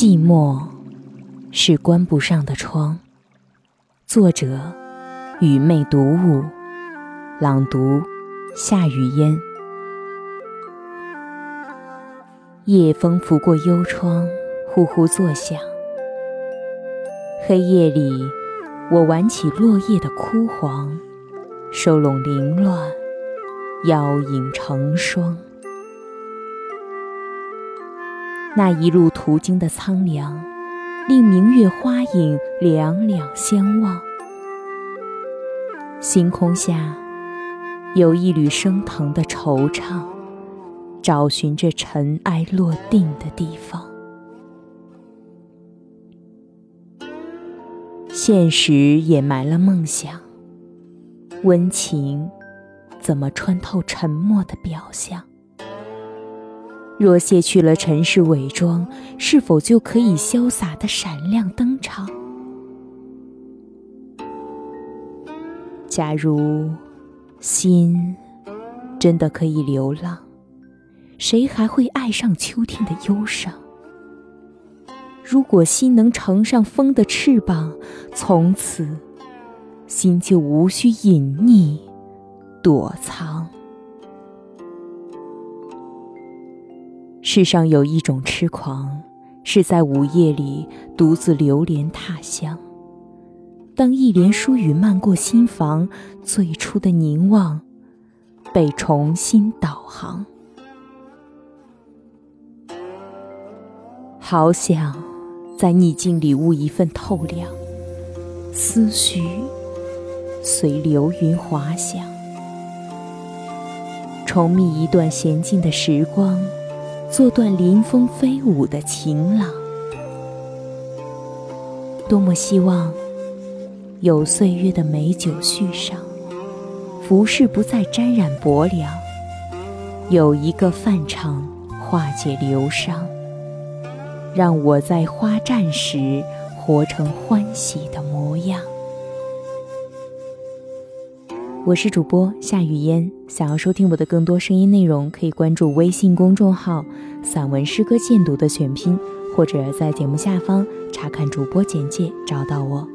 寂寞是关不上的窗。作者：雨妹读物，朗读：夏雨嫣。夜风拂过幽窗，呼呼作响。黑夜里，我挽起落叶的枯黄，收拢凌乱，妖影成双。那一路途经的苍凉，令明月花影两两相望。星空下，有一缕升腾的惆怅，找寻着尘埃落定的地方。现实掩埋了梦想，温情怎么穿透沉默的表象？若卸去了尘世伪装，是否就可以潇洒的闪亮登场？假如心真的可以流浪，谁还会爱上秋天的忧伤？如果心能乘上风的翅膀，从此心就无需隐匿躲藏。世上有一种痴狂，是在午夜里独自流连他乡。当一帘疏雨漫过心房，最初的凝望被重新导航。好想在逆境里悟一份透亮，思绪随流云滑翔，重觅一段娴静的时光。做段临风飞舞的晴朗，多么希望有岁月的美酒续上，浮世不再沾染薄凉，有一个饭场化解流伤，让我在花绽时活成欢喜的模样。我是主播夏雨嫣，想要收听我的更多声音内容，可以关注微信公众号“散文诗歌鉴读”的全拼，或者在节目下方查看主播简介找到我。